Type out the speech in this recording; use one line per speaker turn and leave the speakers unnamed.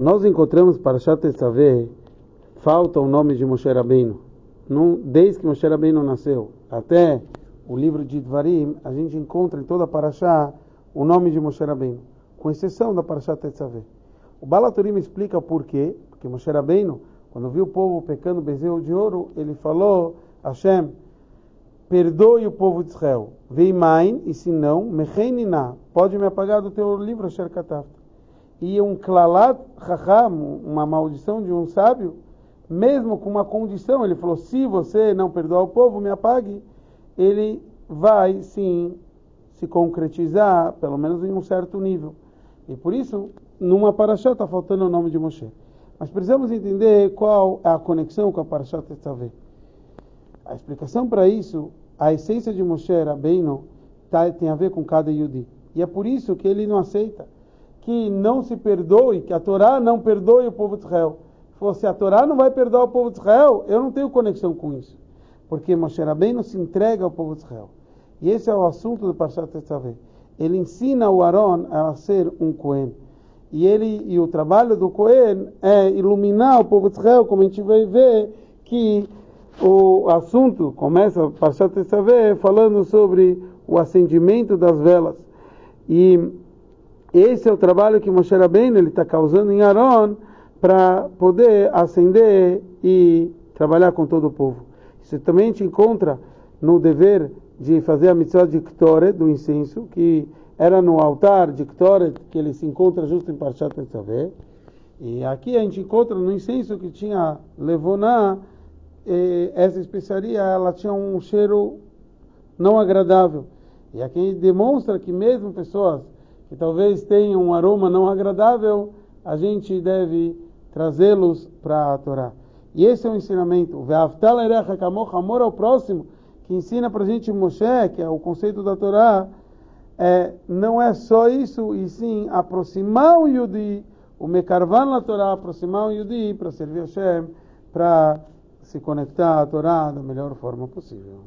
Nós encontramos para Tetzaveh, falta o nome de Moshe Rabbeinu. desde que Moshe Rabbeinu nasceu até o livro de Dvarim, a gente encontra em toda a Parashá o nome de Moshe Rabbeinu, com exceção da Parashá Tetzaveh. O Balaturim explica o porquê, porque Moshe Rabbeinu, quando viu o povo pecando bezerro de ouro, ele falou, Hashem, perdoe o povo de Israel. Vei main, e se não, mecheinina, pode me apagar do teu livro, Asher Katafta. E um klalat chacham, uma maldição de um sábio, mesmo com uma condição, ele falou, se você não perdoar o povo, me apague, ele vai sim se concretizar, pelo menos em um certo nível. E por isso, numa paraxá está faltando o nome de Moshe. Mas precisamos entender qual é a conexão com a paraxá Tetzaveh. A explicação para isso a essência de Moshe Rabbeinu tá, tem a ver com cada Yudi. E é por isso que ele não aceita que não se perdoe, que a Torá não perdoe o povo de Israel. Falou, se a Torá não vai perdoar o povo de Israel, eu não tenho conexão com isso. Porque Moshe Rabbeinu se entrega ao povo de Israel. E esse é o assunto do Parshat Tetzaveh. Ele ensina o Aaron a ser um Cohen. E ele e o trabalho do Cohen é iluminar o povo de Israel, como a gente vai ver que o assunto começa Parshat Tetzaveh falando sobre o acendimento das velas. E esse é o trabalho que Moshe Rabbeinu ele está causando em Aaron para poder acender e trabalhar com todo o povo. Isso também gente encontra no dever de fazer a mitzvah de Ktoret, do incenso, que era no altar de Ktoret, que ele se encontra justo em Parshat Tetzaveh. E aqui a gente encontra no incenso que tinha Levoná, essa especiaria ela tinha um cheiro não agradável. E aqui demonstra que mesmo pessoas que talvez tenham um aroma não agradável, a gente deve trazê-los para a Torá. E esse é o ensinamento. O amor ao próximo, que ensina para a gente Moshe, que é o conceito da Torá, é, não é só isso, e sim aproximar o Yudi, o Mekarvan na Torá, aproximar o Yudi para servir Hashem, para se conectar à Torá da melhor forma possível.